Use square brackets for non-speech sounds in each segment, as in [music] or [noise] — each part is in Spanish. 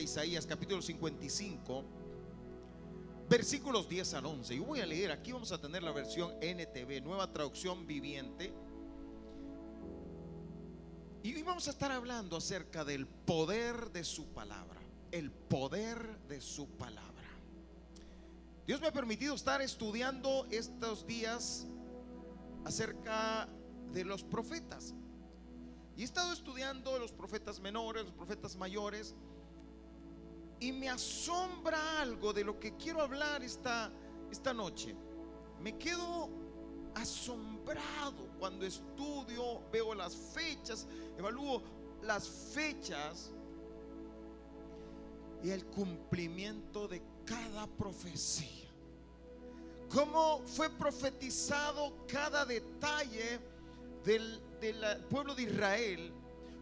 Isaías capítulo 55, versículos 10 al 11. Y voy a leer, aquí vamos a tener la versión NTV, nueva traducción viviente. Y vamos a estar hablando acerca del poder de su palabra, el poder de su palabra. Dios me ha permitido estar estudiando estos días acerca de los profetas. Y he estado estudiando los profetas menores, los profetas mayores. Y me asombra algo de lo que quiero hablar esta, esta noche. Me quedo asombrado cuando estudio, veo las fechas, evalúo las fechas y el cumplimiento de cada profecía. Cómo fue profetizado cada detalle del, pueblo de Israel,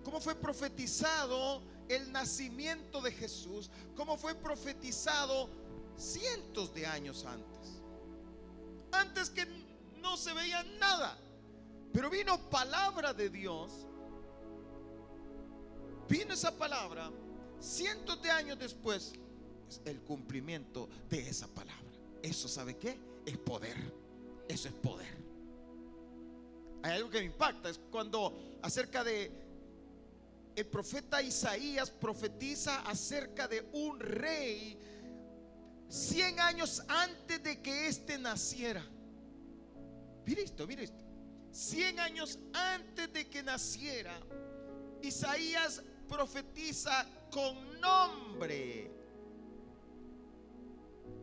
cómo fue profetizado el nacimiento de Jesús, cómo fue profetizado cientos de años antes. Antes que no se veía nada, pero vino palabra de Dios, vino esa palabra cientos de años después, el cumplimiento de esa palabra. Eso sabe qué? Es poder. Eso es poder. Hay algo que me impacta, es cuando acerca de el profeta Isaías profetiza acerca de un rey 100 años antes de que éste naciera. Mire esto, mire esto. 100 años antes de que naciera, Isaías profetiza con nombre.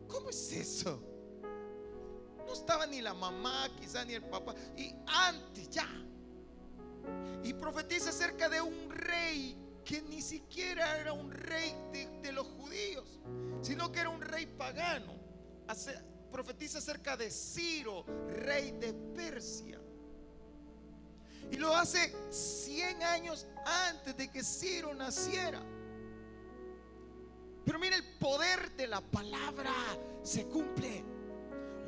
¿Cómo es eso? No estaba ni la mamá, quizá ni el papá. Y antes ya. Y profetiza acerca de un rey que ni siquiera era un rey de, los judíos, sino que era un rey pagano. profetiza acerca de Ciro, rey de Persia. Y lo hace 100 años antes de que Ciro naciera. Pero mira, el poder de la palabra se cumple.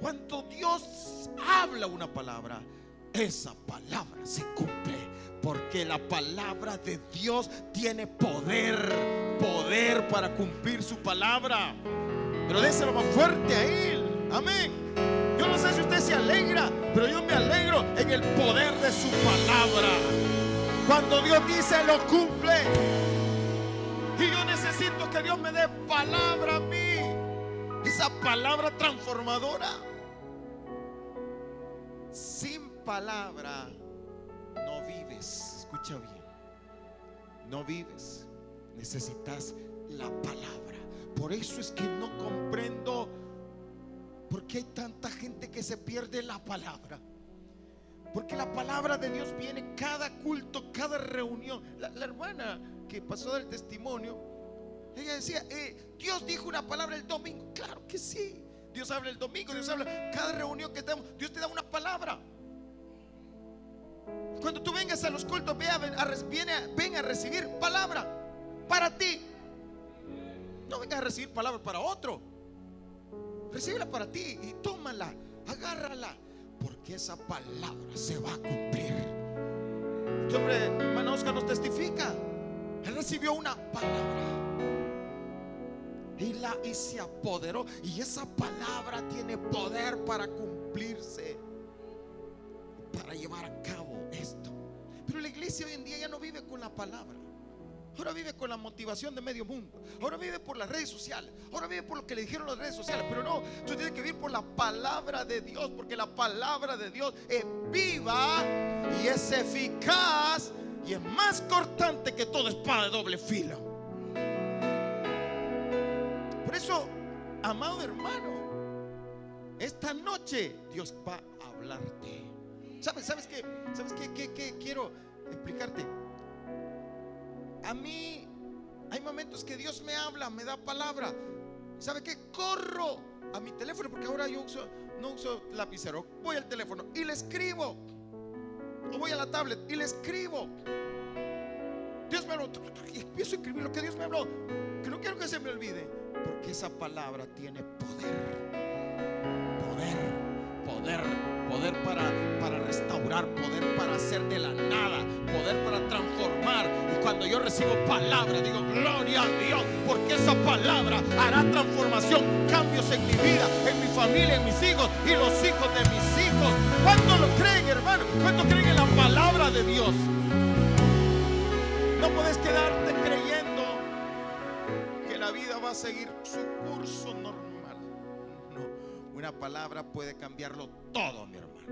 Cuando Dios habla una palabra, esa palabra se cumple. Porque la palabra de Dios tiene poder, poder para cumplir su palabra. Pero déselo más fuerte a Él. Amén. Yo no sé si usted se alegra, pero yo me alegro en el poder de su palabra. Cuando Dios dice, lo cumple. Y yo necesito que Dios me dé palabra a mí. Esa palabra transformadora. Sin palabra no vives. Escucha bien. No vives. Necesitas la palabra. Por eso es que no comprendo por qué hay tanta gente que se pierde la palabra. Porque la palabra de Dios viene cada culto, cada reunión. La, hermana que pasó del testimonio, ella decía, eh, Dios dijo una palabra el domingo. Claro que sí. Dios habla el domingo, Dios habla cada reunión que tenemos. Dios te da una palabra. Cuando tú vengas a los cultos, ve a, ven a recibir palabra para ti. No vengas a recibir palabra para otro. Recíbela para ti y tómala, agárrala, porque esa palabra se va a cumplir. Este hombre, hermano nos testifica. Él recibió una palabra y, la, y se apoderó. Y esa palabra tiene poder para cumplirse, para llevar a cabo esto. Pero la iglesia hoy en día ya no vive con la palabra. Ahora vive con la motivación de medio mundo. Ahora vive por las redes sociales. Ahora vive por lo que le dijeron las redes sociales. Pero no, tú tienes que vivir por la palabra de Dios. Porque la palabra de Dios es viva y es eficaz y es más cortante que toda espada de doble filo. Por eso, amado hermano, esta noche Dios va a hablarte. ¿Sabes, sabes qué? ¿Sabes qué, qué, quiero explicarte? A mí hay momentos que Dios me habla, me da palabra. ¿Sabe qué? Corro a mi teléfono porque ahora yo no uso lapicero. Voy al teléfono y le escribo. O voy a la tablet y le escribo. Dios me habló. Y empiezo a escribir lo que Dios me habló. Que no quiero que se me olvide. Porque esa palabra tiene poder. Poder. Poder, poder para, para restaurar, poder para hacer de la nada, poder para transformar. Y cuando yo recibo palabra, digo, gloria a Dios, porque esa palabra hará transformación, cambios en mi vida, en mi familia, en mis hijos y los hijos de mis hijos. ¿Cuántos lo creen, hermano? ¿Cuántos creen en la palabra de Dios? No puedes quedarte creyendo que la vida va a seguir su curso una palabra puede cambiarlo todo, mi hermano.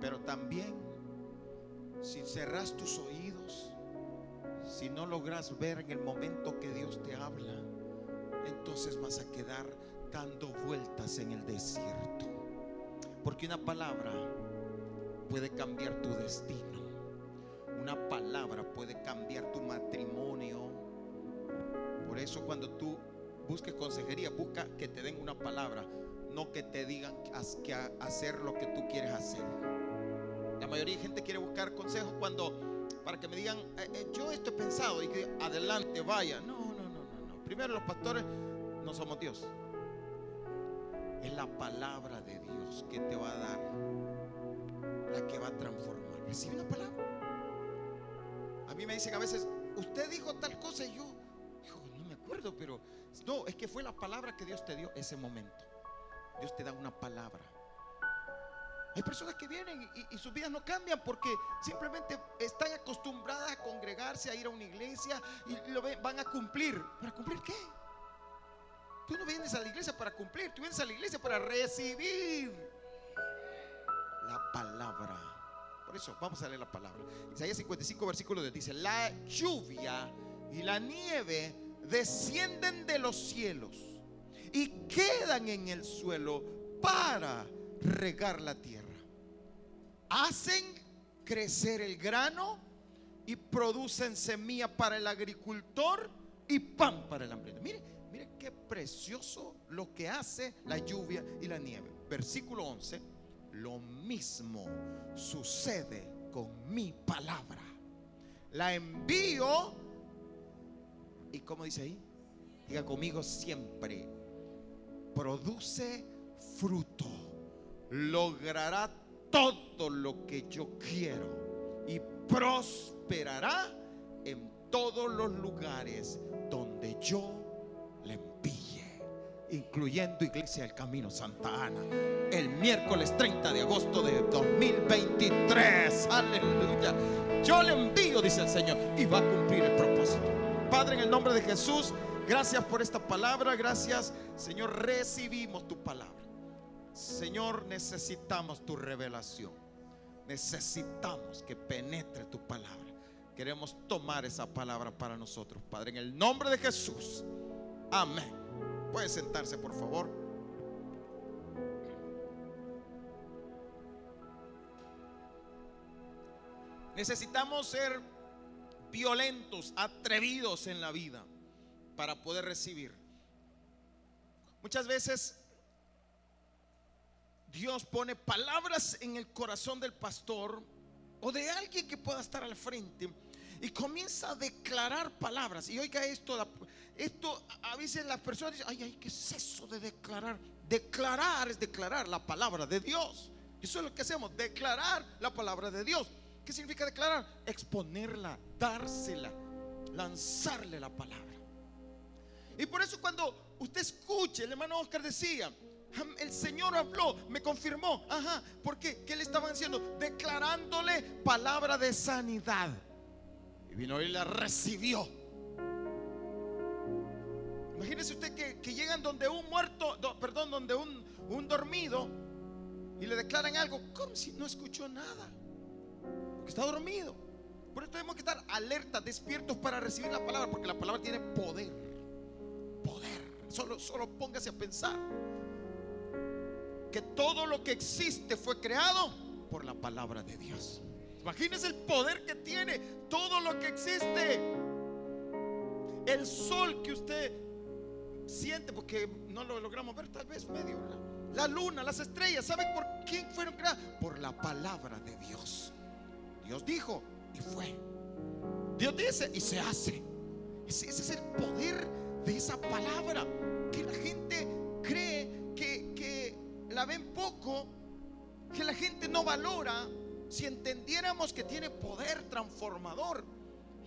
Pero también, si cerras tus oídos, si no logras ver en el momento que Dios te habla, entonces vas a quedar dando vueltas en el desierto. Porque una palabra puede cambiar tu destino. Una palabra puede cambiar tu matrimonio. Por eso cuando tú busques consejería, busca que te den una palabra, no que te digan que hacer lo que tú quieres hacer. La mayoría de gente quiere buscar consejos cuando para que me digan, eh, eh, yo esto he pensado y que adelante vaya. No, no, no, no, no. Primero los pastores no somos Dios. Es la palabra de Dios que te va a dar, la que va a transformar. Recibe una palabra. A mí me dicen a veces, usted dijo tal cosa y yo, no me acuerdo, pero no, es que fue la palabra que Dios te dio ese momento. Dios te da una palabra. Hay personas que vienen y, sus vidas no cambian porque simplemente están acostumbradas a congregarse, a ir a una iglesia y lo van a cumplir. ¿Para cumplir qué? Tú no vienes a la iglesia para cumplir, tú vienes a la iglesia para recibir la palabra. Por eso, vamos a leer la palabra. Isaías 55, versículo 10 dice, la lluvia y la nieve descienden de los cielos y quedan en el suelo para regar la tierra. Hacen crecer el grano y producen semilla para el agricultor y pan para el hambre. Mire, mire qué precioso lo que hace la lluvia y la nieve. Versículo 11 lo mismo sucede con mi palabra. La envío y como dice ahí, diga conmigo siempre, produce fruto, logrará todo lo que yo quiero y prosperará en todos los lugares donde yo incluyendo Iglesia del Camino Santa Ana, el miércoles 30 de agosto de 2023. Aleluya. Yo le envío, dice el Señor, y va a cumplir el propósito. Padre, en el nombre de Jesús, gracias por esta palabra. Gracias, Señor, recibimos tu palabra. Señor, necesitamos tu revelación. Necesitamos que penetre tu palabra. Queremos tomar esa palabra para nosotros, Padre, en el nombre de Jesús. Amén. Puede sentarse, por favor. Necesitamos ser violentos, atrevidos en la vida para poder recibir. Muchas veces Dios pone palabras en el corazón del pastor o de alguien que pueda estar al frente y comienza a declarar palabras. Y oiga esto, esto a veces las personas dicen, ay, ay, ¿qué es eso de declarar? Declarar es declarar la palabra de Dios. Eso es lo que hacemos, declarar la palabra de Dios. ¿Qué significa declarar? Exponerla, dársela, lanzarle la palabra. Y por eso cuando usted escuche, el hermano Oscar decía, el Señor habló, me confirmó, ajá, ¿por qué? ¿Qué le estaban haciendo? Declarándole palabra de sanidad. Y vino y la recibió. Imagínese usted que, llegan donde un muerto, perdón, donde un, un dormido y le declaran algo como si no escuchó nada. Porque está dormido. Por eso tenemos que estar alertas, despiertos para recibir la palabra, porque la palabra tiene poder. Poder. Solo, solo póngase a pensar que todo lo que existe fue creado por la palabra de Dios. Imagínese el poder que tiene todo lo que existe. El sol que usted siente, porque no lo logramos ver tal vez medio. La, luna, las estrellas, ¿saben por quién fueron creadas? Por la palabra de Dios. Dios dijo y fue. Dios dice y se hace. Ese, es el poder de esa palabra. Que la gente cree que, que la ven poco, que la gente no valora, si entendiéramos que tiene poder transformador,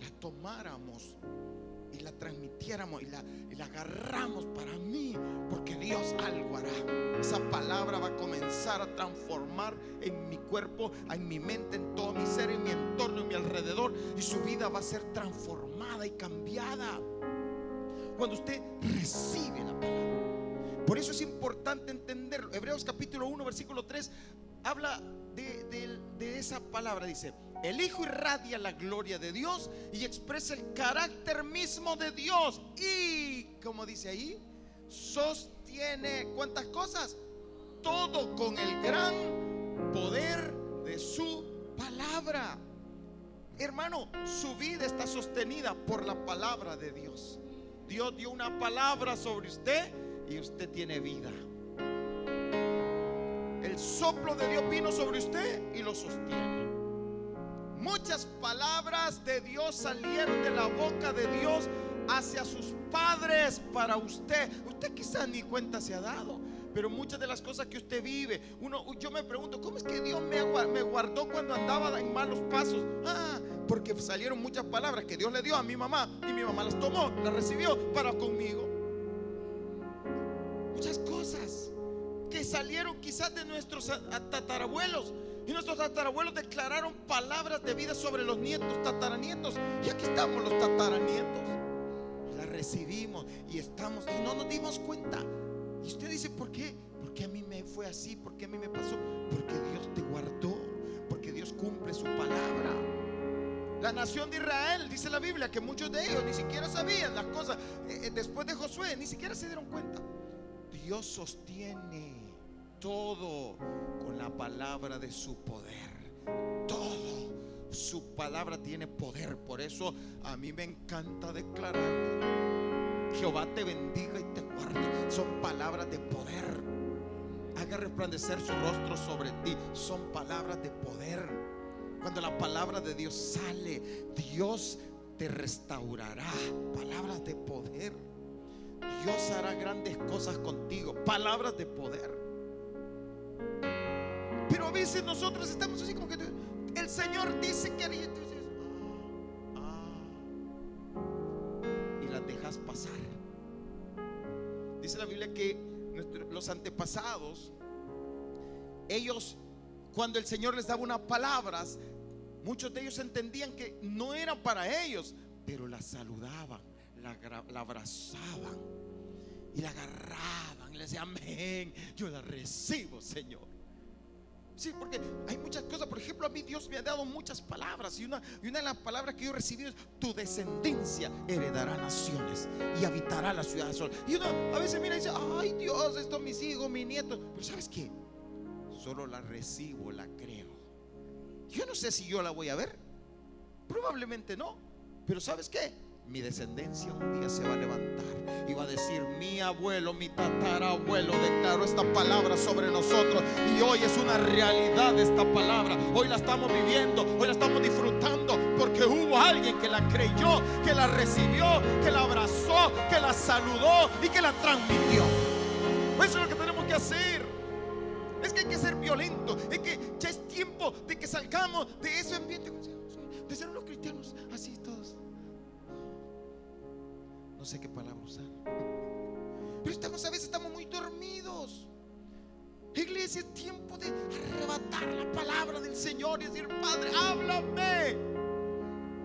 la tomáramos y la transmitiéramos y la, y la agarramos para mí, porque Dios algo hará. Esa palabra va a comenzar a transformar en mi cuerpo, en mi mente, en todo mi ser, en mi entorno, en mi alrededor, y su vida va a ser transformada y cambiada cuando usted recibe la palabra. Por eso es importante entenderlo. Hebreos capítulo 1, versículo 3, habla de, de esa palabra, dice, el Hijo irradia la gloria de Dios y expresa el carácter mismo de Dios. Y, como dice ahí, sostiene cuántas cosas? Todo con el gran poder de su palabra. Hermano, su vida está sostenida por la palabra de Dios. Dios dio una palabra sobre usted y usted tiene vida. El soplo de Dios vino sobre usted y lo sostiene. Muchas palabras de Dios salieron de la boca de Dios hacia sus padres para usted. Usted quizás ni cuenta se ha dado. Pero muchas de las cosas que usted vive, uno, yo me pregunto, ¿cómo es que Dios me, me guardó cuando andaba en malos pasos? Ah, porque salieron muchas palabras que Dios le dio a mi mamá y mi mamá las tomó, las recibió para conmigo. Muchas cosas que salieron quizás de nuestros tatarabuelos y nuestros tatarabuelos declararon palabras de vida sobre los nietos, tataranietos. Y aquí estamos los tataranietos. Las recibimos y estamos y no nos dimos cuenta. Y usted dice, ¿por qué? Porque a mí me fue así, porque a mí me pasó. Porque Dios te guardó, porque Dios cumple su palabra. La nación de Israel, dice la Biblia, que muchos de ellos ni siquiera sabían las cosas. Eh, eh, después de Josué, ni siquiera se dieron cuenta. Dios sostiene todo con la palabra de su poder. Todo. Su palabra tiene poder. Por eso a mí me encanta declarar. Jehová te bendiga y te guarde. Son palabras de poder. Haga resplandecer su rostro sobre ti. Son palabras de poder. Cuando la palabra de Dios sale, Dios te restaurará. Palabras de poder. Dios hará grandes cosas contigo. Palabras de poder. Pero nosotros estamos así como que el Señor dice que haría. Ah, ah, y las dejas pasar. Dice la Biblia que los antepasados, ellos, cuando el Señor les daba unas palabras, muchos de ellos entendían que no eran para ellos, pero la saludaban, la, la abrazaban y la agarraban y le decían, amén, yo la recibo, Señor. Sí, porque hay muchas cosas. Por ejemplo, a mí Dios me ha dado muchas palabras. Y una, y una de las palabras que yo he recibido es: Tu descendencia heredará naciones y habitará la ciudad de sol. Y uno a veces mira y dice: Ay, Dios, esto mis hijos, mis nietos. Pero ¿sabes qué? Solo la recibo, la creo. Yo no sé si yo la voy a ver. Probablemente no. Pero ¿sabes qué? Mi descendencia un día se va a levantar y va a decir, mi abuelo, mi tatarabuelo declaró esta palabra sobre nosotros y hoy es una realidad esta palabra. Hoy la estamos viviendo, hoy la estamos disfrutando porque hubo alguien que la creyó, que la recibió, que la abrazó, que la saludó y que la transmitió. Eso es lo que tenemos que hacer. Es que hay que ser violento. Es que ya es tiempo de que salgamos de ese ambiente de ser unos cristianos sé qué palabra usar. Pero estamos a veces estamos muy dormidos. Iglesia, es tiempo de arrebatar la palabra del Señor y decir, Padre, háblame.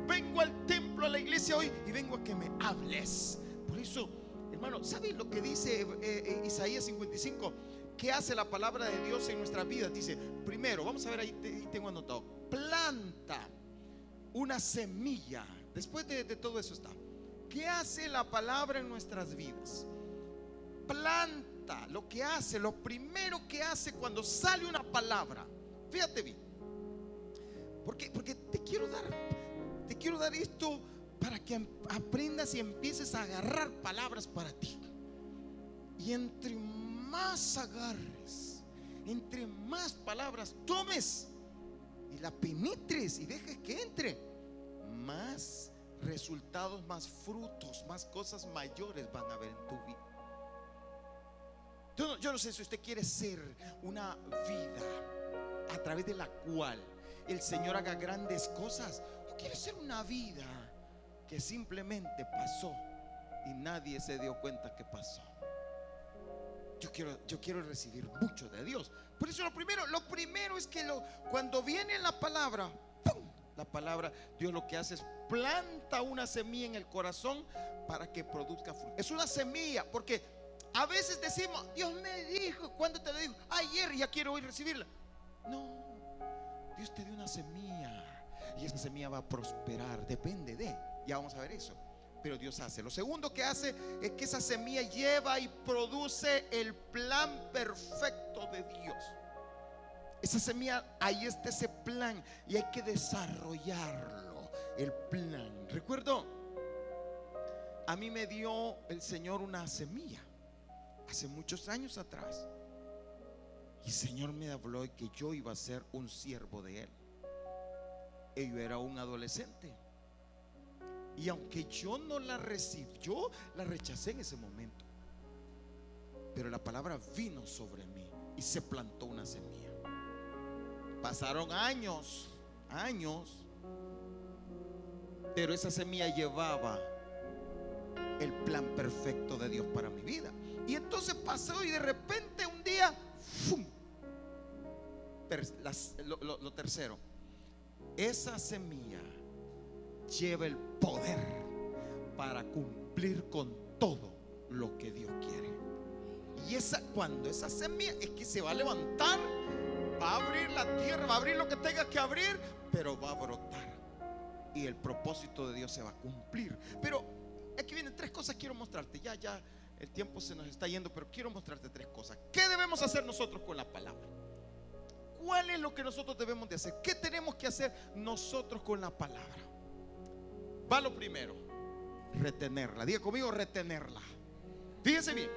Vengo al templo, a la iglesia hoy y vengo a que me hables. Por eso, hermano, ¿sabe lo que dice eh, eh, Isaías 55? ¿Qué hace la palabra de Dios en nuestra vida? Dice, primero, vamos a ver ahí, tengo anotado, planta una semilla. Después de todo eso está. ¿Qué hace la palabra en nuestras vidas? Planta, lo que hace, lo primero que hace cuando sale una palabra. Fíjate bien. Porque, porque te quiero dar, te quiero dar esto para que aprendas y empieces a agarrar palabras para ti. Y entre más agarres, entre más palabras tomes y la penetres y dejes que entre, más resultados, más frutos, más cosas mayores van a haber en tu vida. Yo no sé si usted quiere ser una vida a través de la cual el Señor haga grandes cosas o quiere ser una vida que simplemente pasó y nadie se dio cuenta que pasó. Yo quiero, yo quiero recibir mucho de Dios. Por eso lo primero, lo primero es que cuando viene la palabra, la palabra, Dios lo que hace es planta una semilla en el corazón para que produzca fruto. Es una semilla, porque a veces decimos, Dios me dijo, ¿cuándo te lo dijo? Ayer ya quiero hoy recibirla. No, Dios te dio una semilla y esa semilla va a prosperar, depende de, ya vamos a ver eso. Pero Dios hace. Lo segundo que hace es que esa semilla lleva y produce el plan perfecto de Dios. Esa semilla, ahí está ese plan y hay que desarrollarlo, el plan. Recuerdo, a mí me dio el Señor una semilla hace muchos años atrás. Y el Señor me habló que yo iba a ser un siervo de Él. Y yo era un adolescente. Y aunque yo no la recibí, yo la rechacé en ese momento. Pero la palabra vino sobre mí y se plantó una semilla. Pasaron años, años. Pero esa semilla llevaba el plan perfecto de Dios para mi vida. Y entonces pasó y de repente un día, lo, tercero, esa semilla lleva el poder para cumplir con todo lo que Dios quiere. Y esa, cuando esa semilla es que se va a levantar, va a abrir la tierra, va a abrir lo que tenga que abrir, pero va a brotar. Y el propósito de Dios se va a cumplir. Pero aquí vienen tres cosas que quiero mostrarte. Ya, ya, el tiempo se nos está yendo, pero quiero mostrarte tres cosas. ¿Qué debemos hacer nosotros con la palabra? ¿Cuál es lo que nosotros debemos de hacer? ¿Qué tenemos que hacer nosotros con la palabra? Va lo primero, retenerla. Diga conmigo, retenerla. Fíjense bien.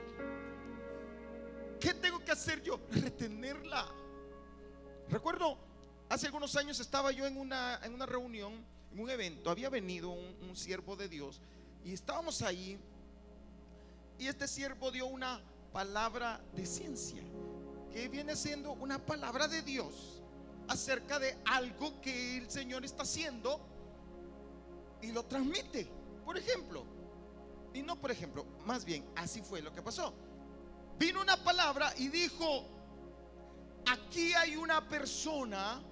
¿Qué tengo que hacer yo? Retenerla. Recuerdo, hace algunos años estaba yo en una, en una reunión, en un evento. Había venido un, un siervo de Dios y estábamos ahí y este siervo dio una palabra de ciencia, que viene siendo una palabra de Dios acerca de algo que el Señor está haciendo y lo transmite. Por ejemplo, y no por ejemplo, más bien así fue lo que pasó. Vino una palabra y dijo, aquí hay una persona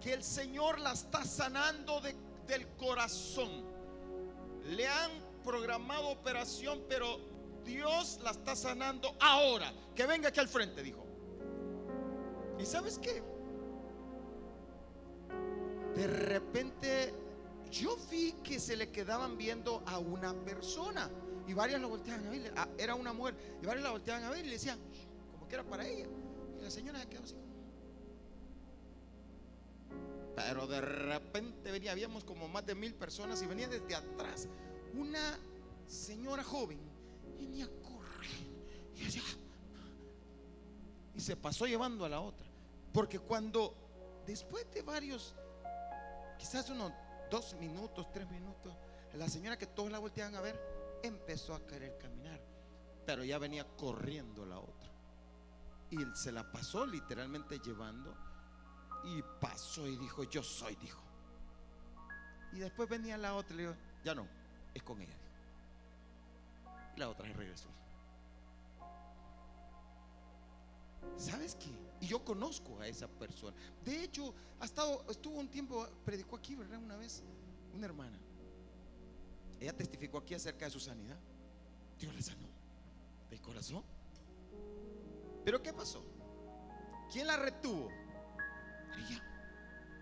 que el Señor la está sanando del corazón. Le han programado operación, pero Dios la está sanando ahora. Que venga aquí al frente, dijo. ¿Y sabes qué? De repente yo vi que se le quedaban viendo a una persona y varias lo volteaban a ver. Ah, era una mujer y varias la volteaban a ver y le decían, como que era para ella. La señora se quedó así Pero de repente venía, habíamos como más de mil personas y venía desde atrás una señora joven, venía correr y, y se pasó llevando a la otra. Porque cuando, después de varios, quizás unos dos minutos, tres minutos, la señora que todos la volteaban a ver, empezó a querer caminar. Pero ya venía corriendo la otra. Y se la pasó literalmente llevando. Y pasó y dijo, yo soy, dijo. Y después venía la otra y le dijo, ya no, es con ella. Y la otra regresó. ¿Sabes qué? Y yo conozco a esa persona. De hecho, ha estado, estuvo un tiempo, predicó aquí, ¿verdad? Una vez, una hermana. Ella testificó aquí acerca de su sanidad. Dios le sanó del corazón. Pero ¿qué pasó? ¿Quién la retuvo?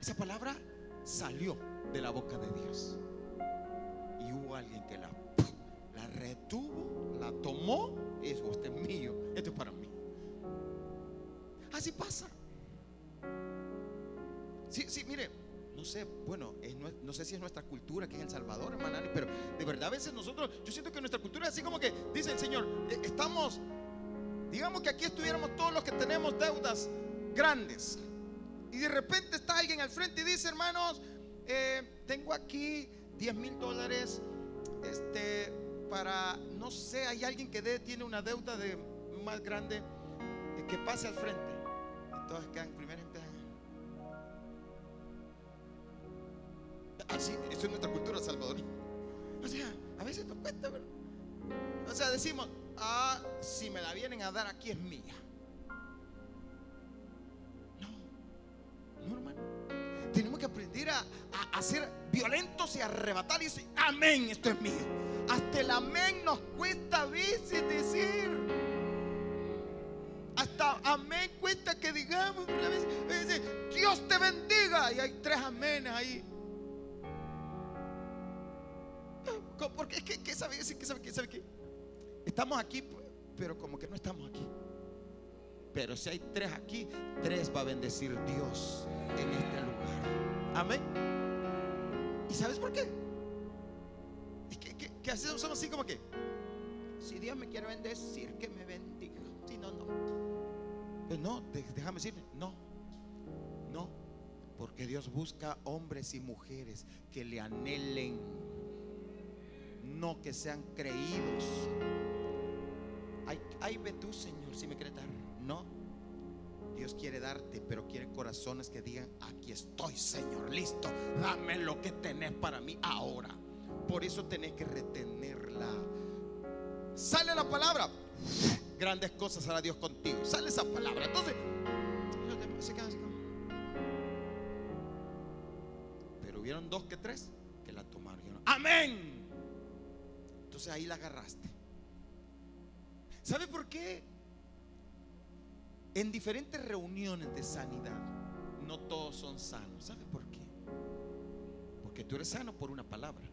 Esa palabra salió de la boca de Dios. Y hubo alguien que la la retuvo, la tomó, eso este es mío, esto es para mí. Así pasa. Sí, sí, mire, no sé, bueno, no, sé si es nuestra cultura aquí en El Salvador, hermano, pero de verdad a veces nosotros, yo siento que nuestra cultura es así como que dice el Señor, eh, estamos, digamos que aquí estuviéramos todos los que tenemos deudas grandes. Y de repente está alguien al frente y dice, hermanos, eh, tengo aquí 10 mil dólares, este, para, no sé, hay alguien que tiene una deuda de más grande, eh, que pase al frente. Y todos quedan primero empiezan. Así, eso es nuestra cultura salvadoreña. O sea, a veces nos cuesta, ¿verdad? O sea, decimos, si me la vienen a dar aquí es mía. No, no, hermano. Tenemos que aprender a, a, ser violentos y arrebatar y decir, amén, esto es mío. Hasta el amén nos cuesta a veces decir. Hasta amén cuesta que digamos una vez, Dios te bendiga. Y hay tres amenes ahí. Porque es que, ¿qué sabe, ¿qué sabe, qué sabe qué? Estamos aquí, pero como que no estamos aquí. Pero si hay tres aquí, tres va a bendecir Dios en este lugar. Amén. ¿Y sabes por qué? Es que, que, somos así como que, si Dios me quiere bendecir, que me bendiga. Si no, no. Pues no, déjame decir, no. No. Porque Dios busca hombres y mujeres que le anhelen no que sean creídos. Ay, ve tú, Señor, si me quieres dar. No. Dios quiere darte, pero quiere corazones que digan, aquí estoy, Señor, listo. Dame lo que tenés para mí ahora. Por eso tenés que retenerla. Sale la palabra. Grandes cosas hará Dios contigo. Sale esa palabra. Entonces, se quedan así Pero hubieron dos que tres que la tomaron. Amén ahí la agarraste. ¿Sabe por qué? En diferentes reuniones de sanidad, no todos son sanos. ¿Sabe por qué? Porque tú eres sano por una palabra,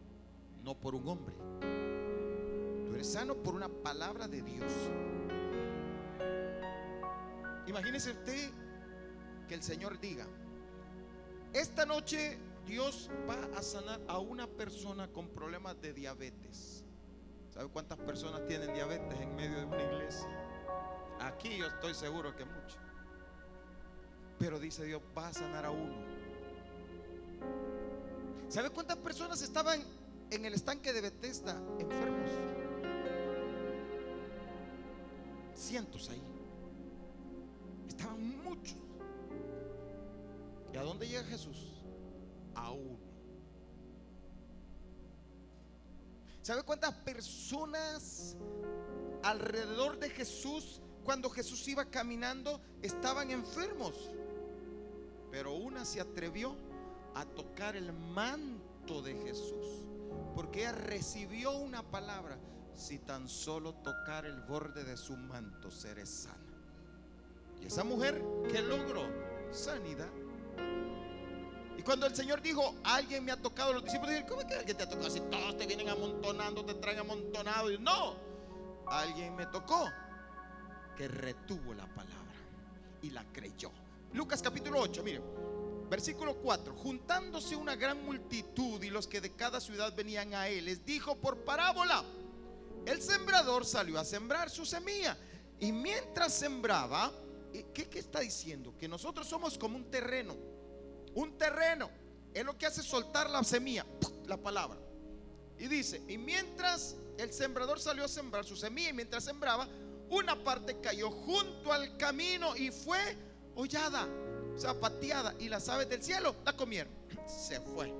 no por un hombre. Tú eres sano por una palabra de Dios. Imagínese usted que el Señor diga, esta noche Dios va a sanar a una persona con problemas de diabetes. ¿Sabe cuántas personas tienen diabetes en medio de una iglesia? Aquí yo estoy seguro que muchos. Pero dice Dios, va a sanar a uno. ¿Sabe cuántas personas estaban en el estanque de Bethesda enfermos? Cientos ahí. Estaban muchos. ¿Y a dónde llega Jesús? A uno. ¿Sabe cuántas personas alrededor de Jesús, cuando Jesús iba caminando, estaban enfermos? Pero una se atrevió a tocar el manto de Jesús, porque ella recibió una palabra, si tan solo tocar el borde de su manto seré sana. Y esa mujer que logró sanidad y cuando el Señor dijo, alguien me ha tocado, los discípulos dijeron, ¿cómo es que alguien te ha tocado? Si todos te vienen amontonando, te traen amontonado. Y no, alguien me tocó que retuvo la palabra y la creyó. Lucas capítulo 8, miren, versículo 4. Juntándose una gran multitud y los que de cada ciudad venían a él, les dijo por parábola, el sembrador salió a sembrar su semilla. Y mientras sembraba, ¿qué, qué está diciendo? Que nosotros somos como un terreno un terreno. Es lo que hace soltar la semilla, la palabra. Y dice, y mientras el sembrador salió a sembrar su semilla y mientras sembraba, una parte cayó junto al camino y fue hollada, o sea, pateada, y las aves del cielo la comieron. [clears throat] Se fue.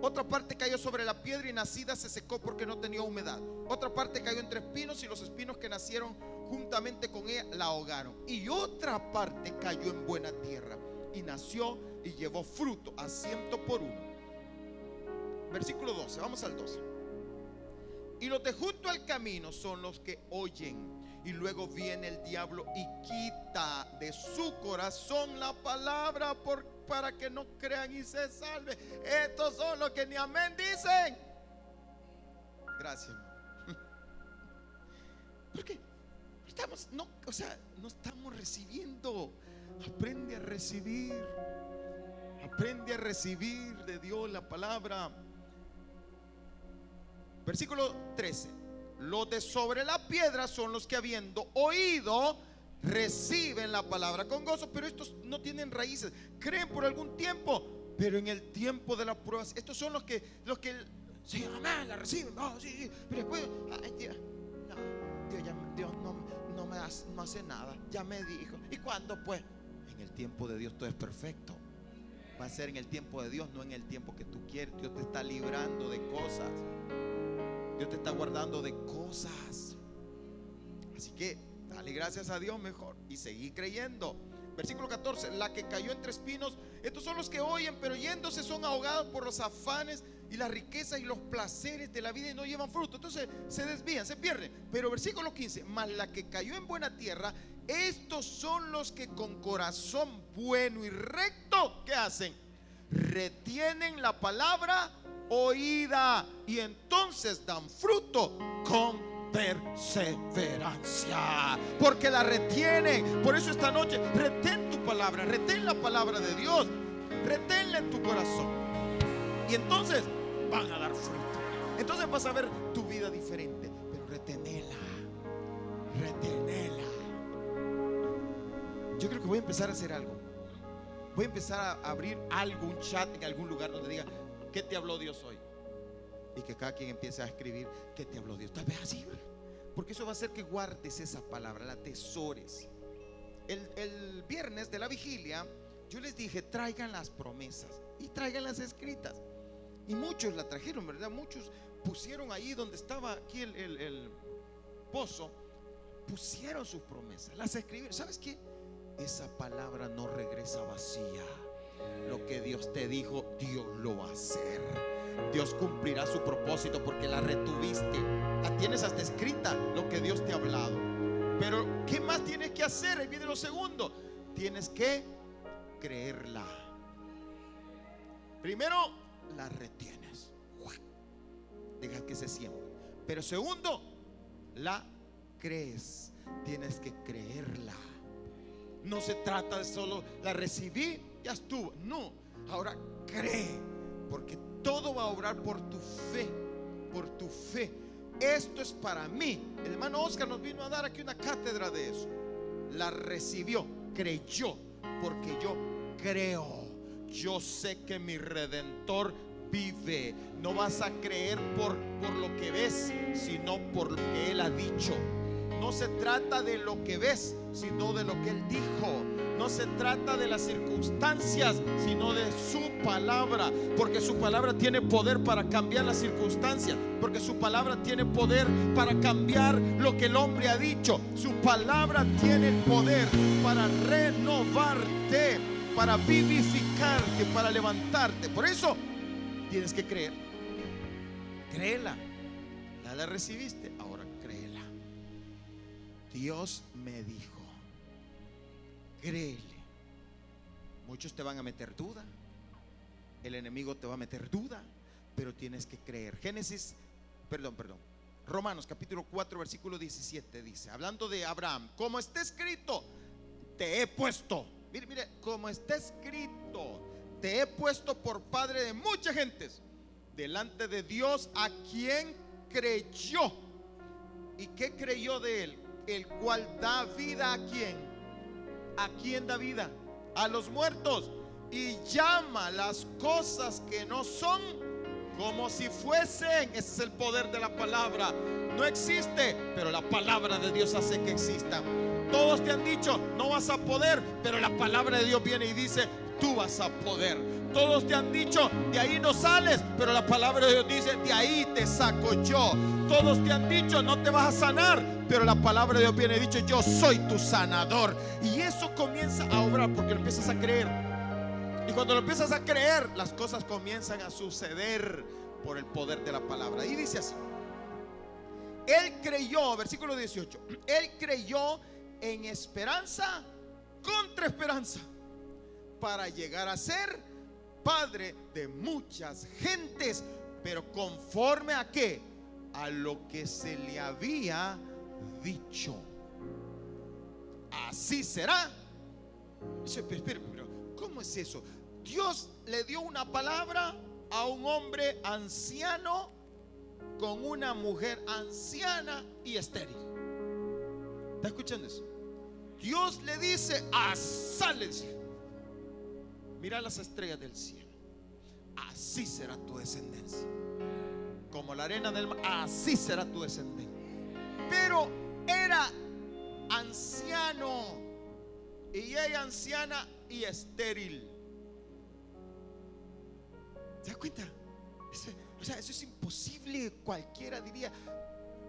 Otra parte cayó sobre la piedra y nacida se secó porque no tenía humedad. Otra parte cayó entre espinos y los espinos que nacieron juntamente con ella la ahogaron. Y otra parte cayó en buena tierra y nació y llevó fruto a ciento por uno. Versículo 12, vamos al 12. Y los de junto al camino son los que oyen. Y luego viene el diablo y quita de su corazón la palabra por, para que no crean y se salve. Estos son los que ni amén dicen. Gracias. [laughs] Porque estamos, o sea, no estamos recibiendo. Aprende a recibir. Aprende a recibir de Dios la palabra. Versículo 13. Los de sobre la piedra son los que habiendo oído reciben la palabra con gozo, pero estos no tienen raíces. Creen por algún tiempo, pero en el tiempo de la prueba, estos son los que los que sí, amén, la reciben. sí, sí, pero después, ay, Dios, no, Dios, ya, Dios no, no me da no hace nada, ya me dijo. ¿Y cuándo pues? En el tiempo de Dios todo es perfecto. Va a ser en el tiempo de Dios, no en el tiempo que tú quieres. Dios te está librando de cosas. Dios te está guardando de cosas. Así que dale gracias a Dios mejor y seguí creyendo. Versículo 14, la que cayó entre espinos, estos son los que oyen, pero yéndose son ahogados por los afanes y las riquezas y los placeres de la vida y no llevan fruto. Entonces se desvían, se pierden. Pero versículo 15, más la que cayó en buena tierra, estos son los que con corazón bueno y recto, ¿qué hacen? Retienen la palabra oída y entonces dan fruto con perseverancia. Porque la retienen. Por eso esta noche, retén tu palabra, retén la palabra de Dios, reténla en tu corazón. Y entonces van a dar fruto. Entonces vas a ver tu vida diferente, pero retenela, retenela. Yo creo que voy a empezar a hacer algo. Voy a empezar a abrir algo, un chat en algún lugar donde diga, ¿qué te habló Dios hoy? Y que cada quien empiece a escribir, ¿qué te habló Dios? Tal vez así, porque eso va a hacer que guardes esa palabra, la tesores. El, el viernes de la vigilia, yo les dije, traigan las promesas y traigan las escritas. Y muchos la trajeron, ¿verdad? Muchos pusieron ahí donde estaba aquí el, pozo, pusieron sus promesas, las escribieron. ¿Sabes qué? Esa palabra no regresa vacía. Lo que Dios te dijo, Dios lo va a hacer. Dios cumplirá su propósito porque la retuviste. La tienes hasta escrita lo que Dios te ha hablado. Pero, ¿qué más tienes que hacer? Ahí viene lo segundo. Tienes que creerla. Primero, la retienes. Deja que se siembre. Pero segundo, la crees. Tienes que creerla. No se trata de solo la recibí, ya estuvo. No, ahora cree. Porque todo va a obrar por tu fe. Por tu fe. Esto es para mí. El hermano Oscar nos vino a dar aquí una cátedra de eso. La recibió, creyó, porque yo creo yo sé que mi redentor vive. No vas a creer por, por lo que ves, sino por lo que Él ha dicho. No se trata de lo que ves, sino de lo que Él dijo. No se trata de las circunstancias, sino de su palabra. Porque su palabra tiene poder para cambiar las circunstancias. Porque su palabra tiene poder para cambiar lo que el hombre ha dicho. Su palabra tiene poder para renovarte para vivificarte, para levantarte. Por eso tienes que creer. Créela. Ya la recibiste. Dios me dijo, créele. Muchos te van a meter duda. El enemigo te va a meter duda, pero tienes que creer. Génesis, perdón, perdón. Romanos capítulo 4, versículo 17 dice, hablando de Abraham, como está escrito, te he puesto Mire, mire, como está escrito, te he puesto por padre de muchas gentes delante de Dios a quien creyó. ¿Y qué creyó de él? El cual da vida a quien? ¿A quién da vida? A los muertos. Y llama las cosas que no son como si fuesen. Ese es el poder de la palabra. No existe, pero la palabra de Dios hace que exista. Todos te han dicho, no vas a poder, pero la palabra de Dios viene y dice, tú vas a poder. Todos te han dicho, de ahí no sales, pero la palabra de Dios dice, de ahí te saco yo. Todos te han dicho, no te vas a sanar, pero la palabra de Dios viene dice, yo soy tu sanador. Y eso comienza a obrar porque lo empiezas a creer. Y cuando lo empiezas a creer, las cosas comienzan a suceder por el poder de la palabra. Y dice así. Él creyó, versículo 18, él creyó en esperanza contra esperanza para llegar a ser padre de muchas gentes, pero conforme a qué? A lo que se le había dicho. Así será. Pero, ¿cómo es eso? Dios le dio una palabra a un hombre anciano con una mujer anciana y estéril. ¿Está escuchando eso? Dios le dice a sales. Mira las estrellas del cielo. Así será tu descendencia. Como la arena del mar, así será tu descendencia. Pero era anciano y ella anciana y estéril. ¿Se da cuenta? o sea, eso es imposible. Cualquiera diría,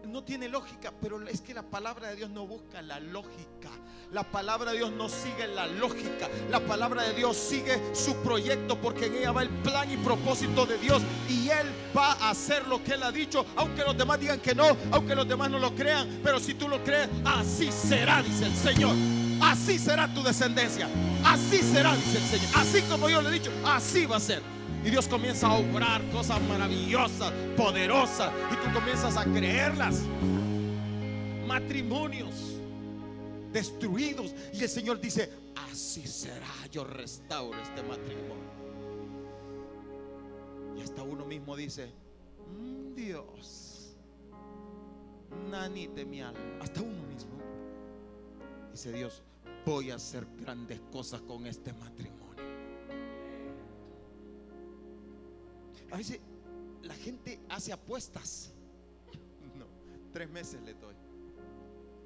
no tiene lógica, pero es que la palabra de Dios no busca la lógica. La palabra de Dios no sigue la lógica. La palabra de Dios sigue su proyecto porque en ella va el plan y propósito de Dios. Y Él va a hacer lo que Él ha dicho, aunque los demás digan que no, aunque los demás no lo crean. Pero si tú lo crees, así será, dice el Señor. Así será tu descendencia. Así será, dice el Señor. Así como yo le he dicho, así va a ser. Y Dios comienza a obrar cosas maravillosas, poderosas. Y tú comienzas a creerlas. Matrimonios destruidos. Y el Señor dice, así será, yo restauro este matrimonio. Y hasta uno mismo dice, mm, Dios, nanite mi alma. Hasta uno mismo. Dice Dios, voy a hacer grandes cosas con este matrimonio. A veces la gente hace apuestas. [laughs] No, tres meses le doy.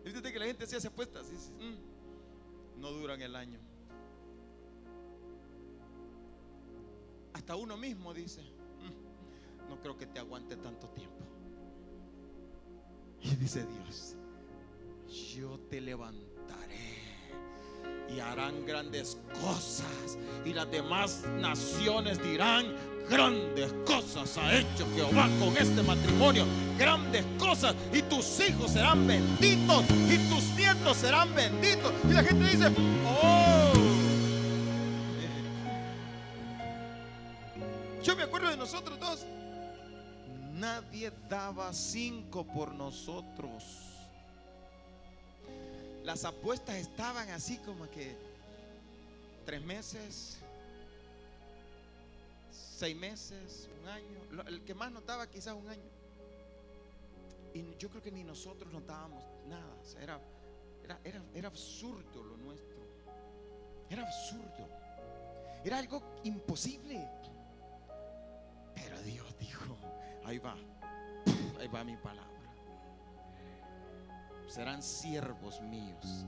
Fíjate que la gente se hace apuestas y mm, no duran el año. Hasta uno mismo dice, mm, no creo que te aguante tanto tiempo. Y dice Dios, yo te levantaré y harán grandes cosas. Y las demás naciones dirán, Grandes cosas ha hecho Jehová con este matrimonio. Grandes cosas. Y tus hijos serán benditos. Y tus nietos serán benditos. Y la gente dice, oh. Yo me acuerdo de nosotros dos. Nadie daba cinco por nosotros. Las apuestas estaban así como que tres meses, seis meses, un año. El que más notaba quizás un año. Y yo creo que ni nosotros notábamos nada. era, era, era absurdo lo nuestro. Era absurdo. Era algo imposible. Pero Dios dijo, ahí va, ahí va mi palabra. Serán siervos míos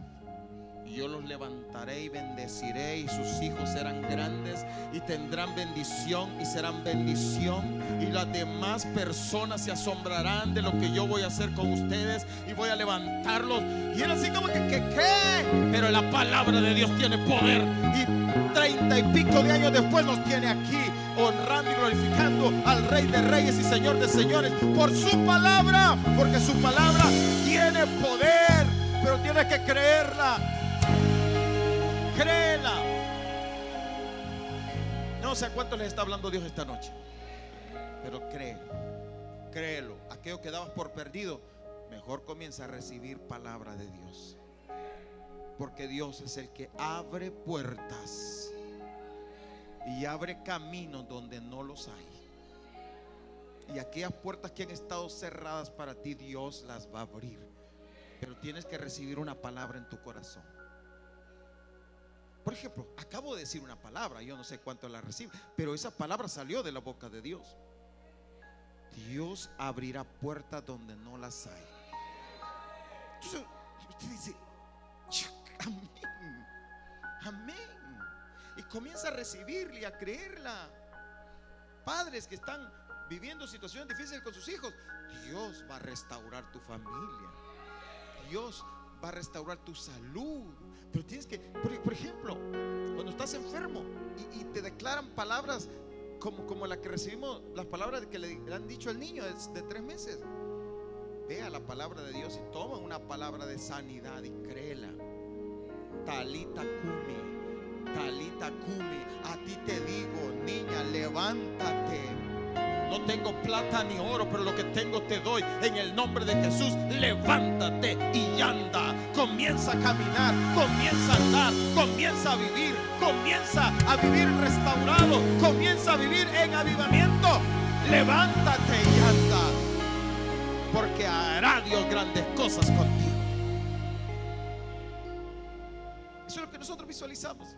y yo los levantaré y bendeciré y sus hijos serán grandes y tendrán bendición y serán bendición y las demás personas se asombrarán de lo que yo voy a hacer con ustedes y voy a levantarlos y era así como que, que ¿qué? pero la palabra de Dios tiene poder y treinta y pico de años después nos tiene aquí honrando y glorificando al Rey de Reyes y Señor de Señores por su palabra porque su palabra tiene poder pero tienes que creerla Créela. No sé a cuánto les está hablando Dios esta noche. Pero cree. Créelo. Aquello que dabas por perdido, mejor comienza a recibir palabra de Dios. Porque Dios es el que abre puertas y abre caminos donde no los hay. Y aquellas puertas que han estado cerradas para ti, Dios las va a abrir. Pero tienes que recibir una palabra en tu corazón. Por ejemplo, acabo de decir una palabra, yo no sé cuánto la recibe, pero esa palabra salió de la boca de Dios. Dios abrirá puertas donde no las hay. Entonces, usted dice, amén, amén. Y comienza a recibirla y a creerla. Padres que están viviendo situaciones difíciles con sus hijos, Dios va a restaurar tu familia. Dios va a restaurar tu salud. Pero tienes que, por, ejemplo, cuando estás enfermo y, te declaran palabras como, como la que recibimos, las palabras que le, han dicho al niño de, tres meses. Vea la palabra de Dios y toma una palabra de sanidad y créela. Talita Kumi, Talita Kumi, a ti te digo, niña, levántate no tengo plata ni oro, pero lo que tengo te doy. En el nombre de Jesús, levántate y anda. Comienza a caminar, comienza a andar, comienza a vivir, comienza a vivir restaurado, comienza a vivir en avivamiento. Levántate y anda. Porque hará Dios grandes cosas contigo. Eso es lo que nosotros visualizamos.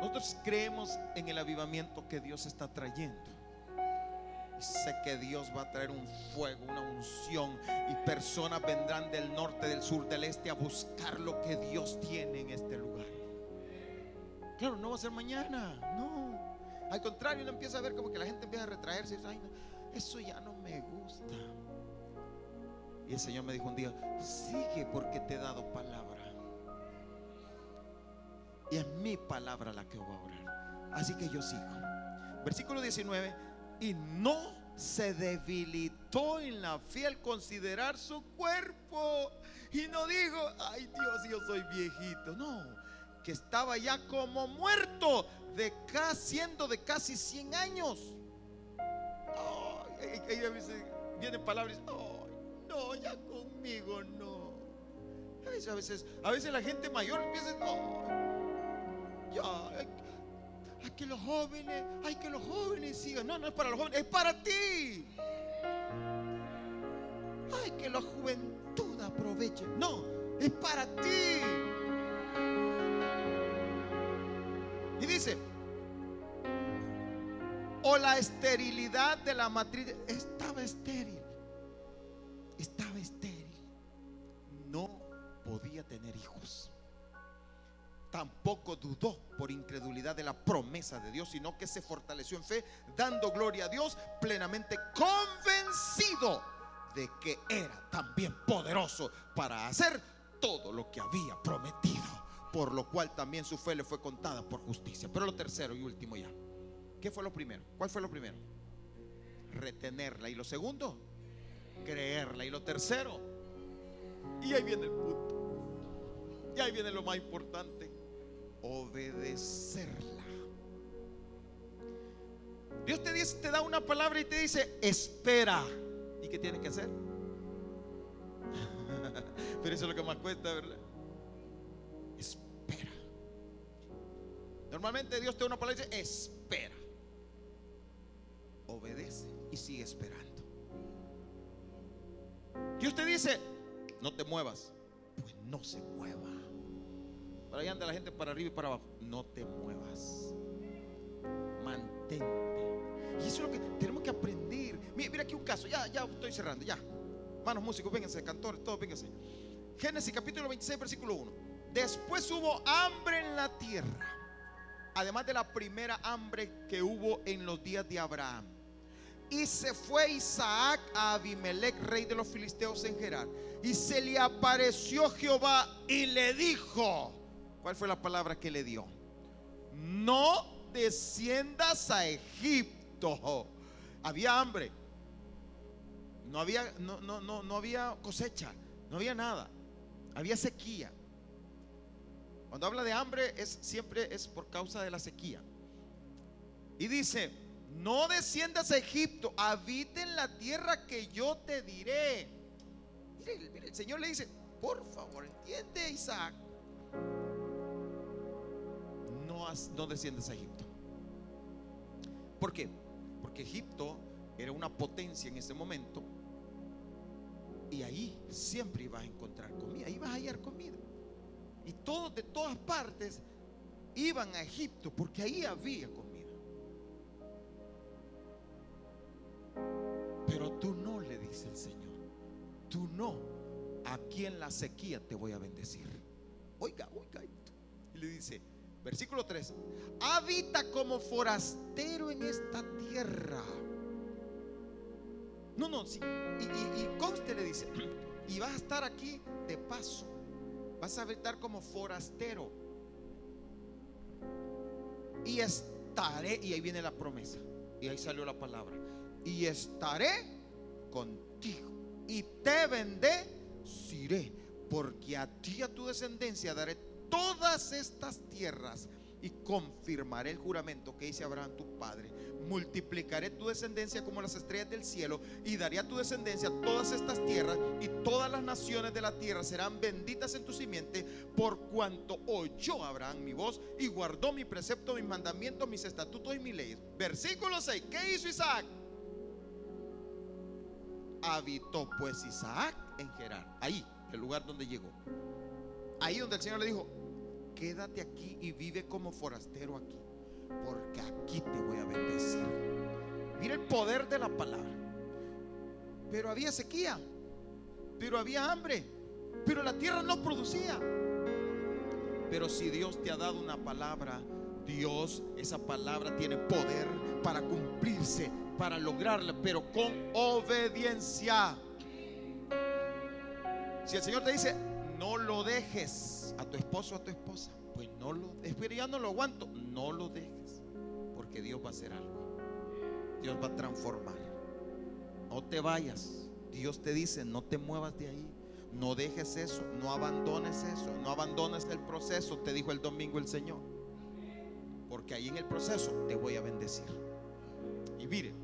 Nosotros creemos en el avivamiento que Dios está trayendo. Sé que Dios va a traer un fuego, una unción y personas vendrán del norte, del sur, del este a buscar lo que Dios tiene en este lugar. Claro, no va a ser mañana, no. Al contrario, uno empieza a ver como que la gente empieza a retraerse y dice, Ay, eso ya no me gusta. Y el Señor me dijo un día, sigue porque te he dado palabra. Y es mi palabra la que voy a orar. Así que yo sigo. Versículo 19. Y no se debilitó en la fe al considerar su cuerpo. Y no dijo, ay Dios, yo soy viejito. No, que estaba ya como muerto, de casi, siendo de casi 100 años. Ay, a veces vienen palabras, ay, no, ya conmigo no. A veces, a veces, a veces la gente mayor empieza, no ya, hay, que los jóvenes, hay que los jóvenes sigan. No, no es para los jóvenes, es para ti. Ay, que la juventud aproveche. No, es para ti. Y dice, o la esterilidad de la matriz estaba estéril. Estaba estéril. No podía tener hijos tampoco dudó por incredulidad de la promesa de Dios, sino que se fortaleció en fe, dando gloria a Dios, plenamente convencido de que era también poderoso para hacer todo lo que había prometido, por lo cual también su fe le fue contada por justicia. Pero lo tercero y último ya, ¿qué fue lo primero? ¿Cuál fue lo primero? Retenerla. Y lo segundo, creerla. Y lo tercero, y ahí viene el punto. Y ahí viene lo más importante obedecerla. Dios te, dice, te da una palabra y te dice, espera. ¿Y qué tienes que hacer? [laughs] Pero eso es lo que más cuesta, ¿verdad? Espera. Normalmente Dios te da una palabra y dice, espera. Obedece y sigue esperando. Dios te dice, no te muevas. Pues no se mueva. Para allá anda la gente para arriba y para abajo. No te muevas. Mantente. Y eso es lo que tenemos que aprender. Mira, aquí un caso. Ya, ya estoy cerrando. Ya. Manos músicos, vénganse, cantores, todos vénganse. Génesis capítulo 26, versículo 1. Después hubo hambre en la tierra. Además de la primera hambre que hubo en los días de Abraham. Y se fue Isaac a Abimelech, rey de los filisteos en Gerar. Y se le apareció Jehová y le dijo: ¿Cuál fue la palabra que le dio? No desciendas a Egipto. Había hambre. No había, no, no, no, no había cosecha. No había nada. Había sequía. Cuando habla de hambre es siempre es por causa de la sequía. Y dice, no desciendas a Egipto, habita en la tierra que yo te diré. Mire, el Señor le dice, por favor, entiende Isaac no, desciendes a Egipto. ¿Por qué? Porque Egipto era una potencia en ese momento y ahí siempre ibas a encontrar comida, ahí vas a hallar comida. Y todos de todas partes iban a Egipto porque ahí había comida. Pero tú no, le dice el Señor. Tú no. Aquí en la sequía te voy a bendecir. Oiga, oiga. Y le dice, Versículo 3. Habita como forastero en esta tierra. No, no, sí. Y, y, conste le dice, y vas a estar aquí de paso. Vas a habitar como forastero. Y estaré, y ahí viene la promesa. Y ahí salió la palabra. Y estaré contigo. Y te bendeciré. Porque a ti a tu descendencia daré todas estas tierras y confirmaré el juramento que hice Abraham tu padre. Multiplicaré tu descendencia como las estrellas del cielo y daré a tu descendencia todas estas tierras y todas las naciones de la tierra serán benditas en tu simiente por cuanto oyó Abraham mi voz y guardó mi precepto, mis mandamientos, mis estatutos y mis leyes. Versículo 6. ¿Qué hizo Isaac? Habitó pues Isaac en Gerar, ahí, el lugar donde llegó. Ahí donde el Señor le dijo, quédate aquí y vive como forastero aquí, porque aquí te voy a bendecir. Mira el poder de la palabra. Pero había sequía, pero había hambre, pero la tierra no producía. Pero si Dios te ha dado una palabra, Dios, esa palabra tiene poder para cumplirse, para lograrla, pero con obediencia. Si el Señor te dice, no lo dejes a tu esposo o a tu esposa, pues no lo dejes. Ya no lo aguanto, no lo dejes, porque Dios va a hacer algo. Dios va a transformar. No te vayas. Dios te dice, no te muevas de ahí. No dejes eso, no abandones eso, no abandones el proceso, te dijo el domingo el Señor. Porque ahí en el proceso te voy a bendecir. Y mire,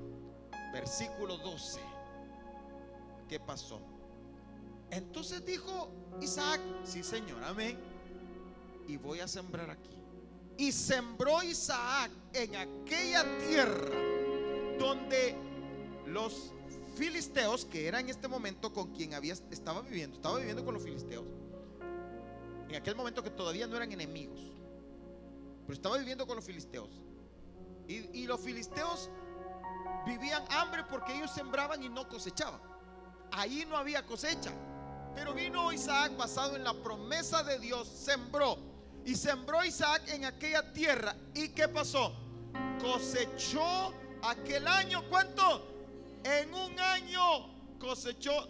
versículo 12. ¿Qué pasó? Entonces dijo Isaac, sí Señor, amén. Y voy a sembrar aquí. Y sembró Isaac en aquella tierra donde los filisteos, que era en este momento con quien había, estaba viviendo, estaba viviendo con los filisteos, en aquel momento que todavía no eran enemigos, pero estaba viviendo con los filisteos. Y, y los filisteos vivían hambre porque ellos sembraban y no cosechaban. Ahí no había cosecha. Pero vino Isaac basado en la promesa de Dios, sembró. Y sembró Isaac en aquella tierra. ¿Y qué pasó? Cosechó aquel año, ¿cuánto? En un año cosechó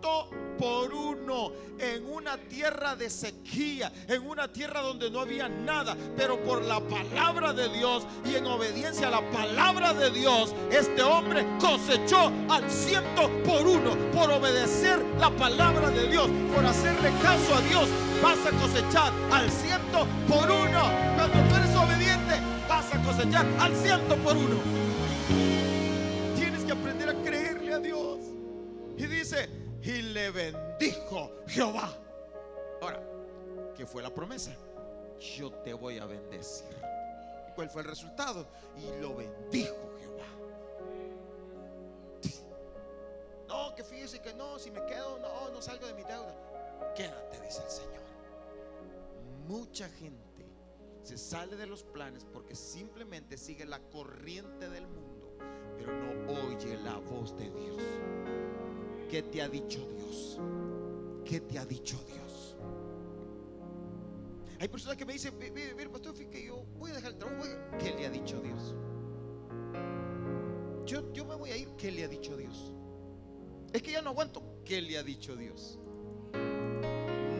ciento por uno en una tierra de sequía, en una tierra donde no había nada, pero por la palabra de Dios y en obediencia a la palabra de Dios, este hombre cosechó al ciento por uno, por obedecer la palabra de Dios, por hacerle caso a Dios, vas a cosechar al ciento por uno. Cuando tú eres obediente, vas a cosechar al ciento por uno. Tienes que aprender a creerle a Dios. Y dice, y le bendijo Jehová. Ahora, ¿qué fue la promesa? Yo te voy a bendecir. ¿Y cuál fue el resultado? Y lo bendijo Jehová. No, que fíjese que no, si me quedo, no, no salgo de mi deuda. Quédate, dice el Señor. Mucha gente se sale de los planes porque simplemente sigue la corriente del mundo, pero no oye la voz de Dios. ¿Qué te ha dicho Dios? ¿Qué te ha dicho Dios? Hay personas que me dicen, mire, pastor, que yo voy a dejar el trabajo. ¿Qué le ha dicho Dios? Yo, yo me voy a ir. ¿Qué le ha dicho Dios? Es que ya no aguanto. ¿Qué le ha dicho Dios?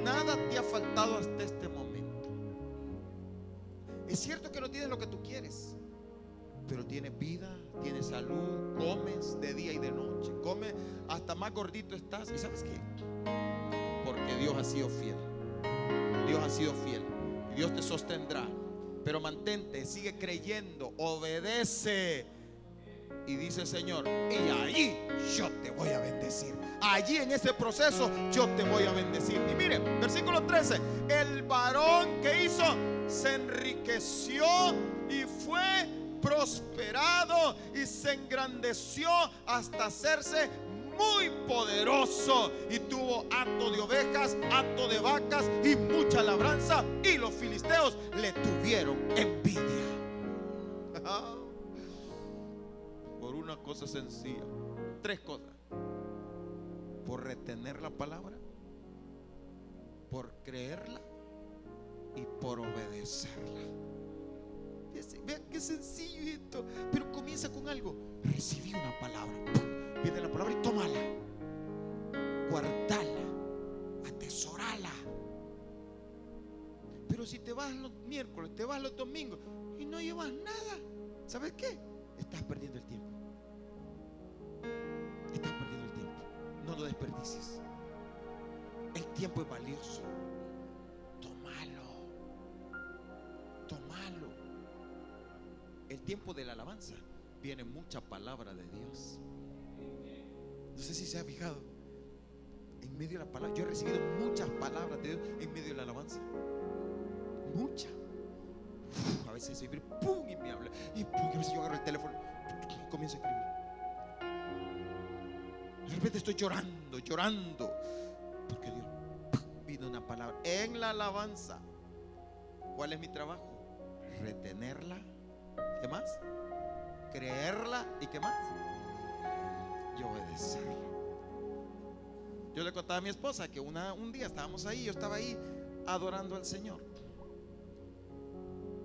Nada te ha faltado hasta este momento. Es cierto que no tienes lo que tú quieres pero tienes vida, tienes salud, comes de día y de noche, comes hasta más gordito estás. ¿Y sabes qué? Porque Dios ha sido fiel. Dios ha sido fiel. Y Dios te sostendrá. Pero mantente, sigue creyendo, obedece. Y dice Señor, y allí yo te voy a bendecir. Allí en ese proceso yo te voy a bendecir. Y mire, versículo 13, el varón que hizo se enriqueció y fue prosperado y se engrandeció hasta hacerse muy poderoso y tuvo acto de ovejas, acto de vacas y mucha labranza y los filisteos le tuvieron envidia. [laughs] Por una cosa sencilla, tres cosas. Por retener la palabra, por creerla y por obedecerla. Vean qué sencillo esto. Pero comienza con algo. Recibí una palabra. Viene la palabra y tómala. Guardala. Atesorala. Pero si te vas los miércoles, te vas los domingos y no llevas nada, ¿sabes qué? Estás perdiendo el tiempo. Estás perdiendo el tiempo. No lo desperdicies. El tiempo es valioso. Tiempo de la alabanza viene mucha palabra de Dios. No sé si se ha fijado. En medio de la palabra, yo he recibido muchas palabras de Dios en medio de la alabanza. Muchas. A veces se escribe, ¡pum! y me habla. Y pum, a veces yo agarro el teléfono y comienzo a escribir. De repente estoy llorando, llorando. Porque Dios vino una palabra en la alabanza. ¿Cuál es mi trabajo? Retenerla ¿Qué más? creerla y qué más? Y obedecerla. Yo le contaba a mi esposa que una, un día estábamos ahí, yo estaba ahí adorando al Señor.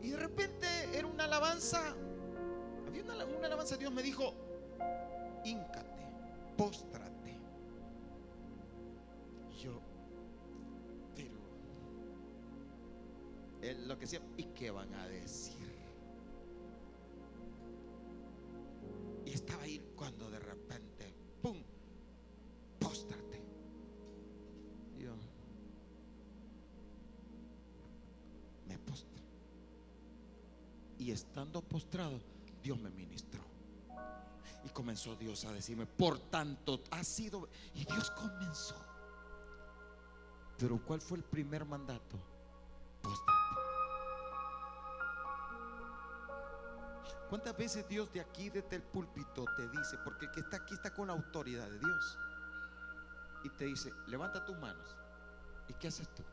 Y de repente era una alabanza, había una, una alabanza, Dios me dijo, híncate, póstrate. Yo, pero, él lo que decía, ¿y qué van a decir? Estaba ahí cuando de repente, ¡pum! Póstrate. Yo me postré. Y estando postrado, Dios me ministró. Y comenzó Dios a decirme, por tanto, ha sido... Y Dios comenzó. Pero ¿cuál fue el primer mandato? Póstrate. ¿Cuántas veces Dios de aquí, desde el púlpito, te dice, porque el que está aquí está con la autoridad de Dios, y te dice, levanta tus manos. ¿Y qué haces tú?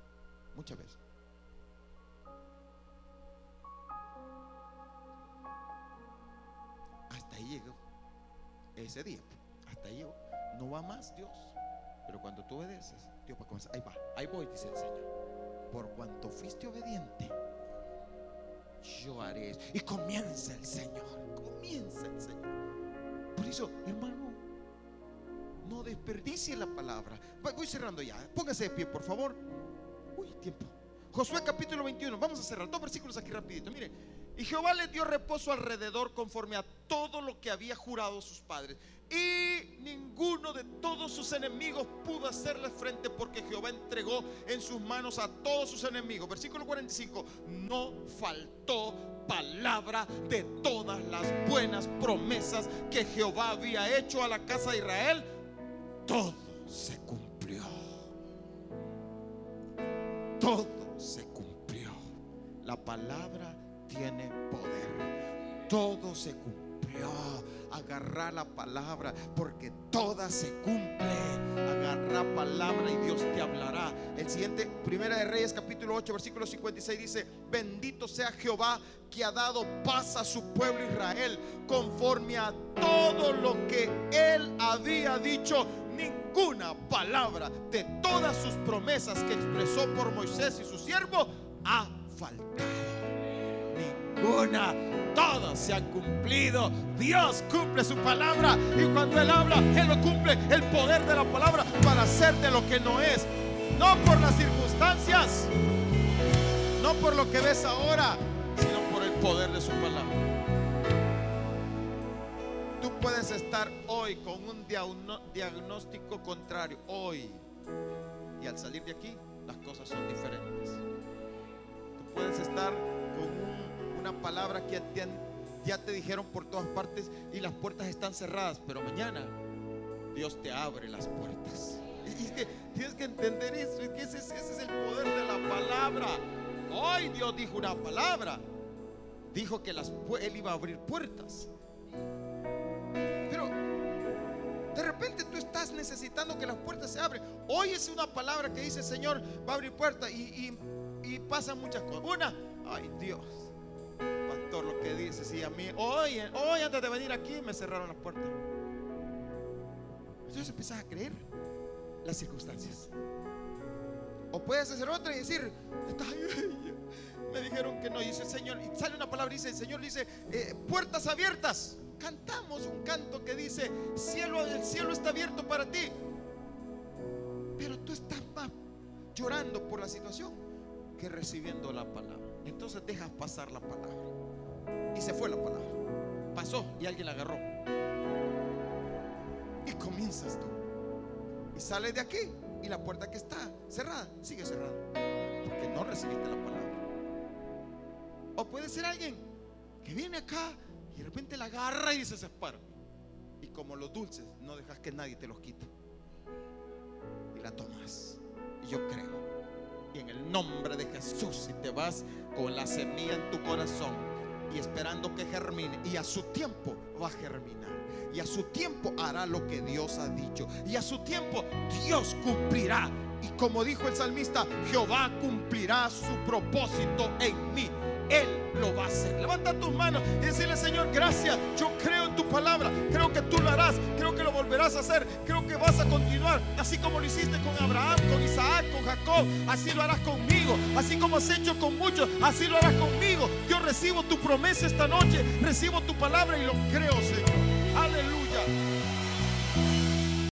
Muchas veces. Hasta ahí llegó ese día. Hasta ahí llegó. No va más Dios. Pero cuando tú obedeces, Dios va a comenzar. Ahí va, ahí voy, dice el Señor. Por cuanto fuiste obediente, yo haré. Y comienza el Señor. Comienza el Señor. Por eso, hermano, no desperdicie la palabra. Voy cerrando ya. Póngase de pie, por favor. Uy, tiempo. Josué capítulo 21. Vamos a cerrar dos versículos aquí rapidito. Mire. Y Jehová le dio reposo alrededor conforme a todo lo que había jurado sus padres. Y ninguno de todos sus enemigos pudo hacerle frente porque Jehová entregó en sus manos a todos sus enemigos. Versículo 45. No faltó palabra de todas las buenas promesas que Jehová había hecho a la casa de Israel. Todo se cumplió. Todo se cumplió. La palabra tiene poder. Todo se cumplió. Agarrar la palabra porque toda se cumple. Agarra palabra y Dios te hablará. El siguiente, Primera de Reyes, capítulo 8, versículo 56 dice: Bendito sea Jehová que ha dado paz a su pueblo Israel, conforme a todo lo que él había dicho. Ninguna palabra de todas sus promesas que expresó por Moisés y su siervo ha faltado ninguna. Todas se han cumplido. Dios cumple su palabra. Y cuando Él habla, Él lo cumple. El poder de la palabra para hacer de lo que no es. No por las circunstancias. No por lo que ves ahora. Sino por el poder de su palabra. Tú puedes estar hoy con un diagnóstico contrario. Hoy. Y al salir de aquí, las cosas son diferentes. Tú puedes estar una palabra que ya te dijeron por todas partes y las puertas están cerradas, pero mañana Dios te abre las puertas. Y es que tienes que entender eso, es que ese, es- el poder de la palabra. Hoy Dios dijo una palabra, dijo que las, Él iba a abrir puertas. Pero de repente tú estás necesitando que las puertas se abren. Hoy es una palabra que dice, Señor, va a abrir puertas y, y- y pasan muchas cosas. Una, ay Dios, pastor, lo que dice, sí, a mí, hoy, hoy antes de venir aquí me cerraron las puertas. Entonces empiezas a creer las circunstancias. O puedes hacer otra y decir, "Está- me dijeron que no, y dice el Señor, y sale una palabra dice, el Señor dice, eh, puertas abiertas. Cantamos un canto que dice, cielo, el cielo está abierto para ti. Pero tú estás más llorando por la situación que recibiendo la palabra. Entonces dejas pasar la palabra. Y se fue la palabra. Pasó y alguien la agarró. Y comienzas tú. Y sales de aquí y la puerta que está cerrada sigue cerrada. Porque no recibiste la palabra. O puede ser alguien que viene acá y de repente la agarra y se separa. Y como los dulces, no dejas que nadie te los quite. Y la tomas. Y yo creo. Y en el nombre de Jesús, si te vas con la semilla en tu corazón y esperando que germine, y a su tiempo va a germinar. Y a su tiempo hará lo que Dios ha dicho. Y a su tiempo Dios cumplirá. Y como dijo el salmista, Jehová cumplirá su propósito en mí. Él lo va a hacer. Levanta tus manos y decirle, Señor, gracias. Yo creo en tu palabra. Creo que tú lo harás. Creo que lo volverás a hacer. Creo que vas a continuar. Así como lo hiciste con Abraham, con Isaac, con Jacob. Así lo harás conmigo. Así como has hecho con muchos. Así lo harás conmigo. Yo recibo tu promesa esta noche. Recibo tu palabra y lo creo, Señor.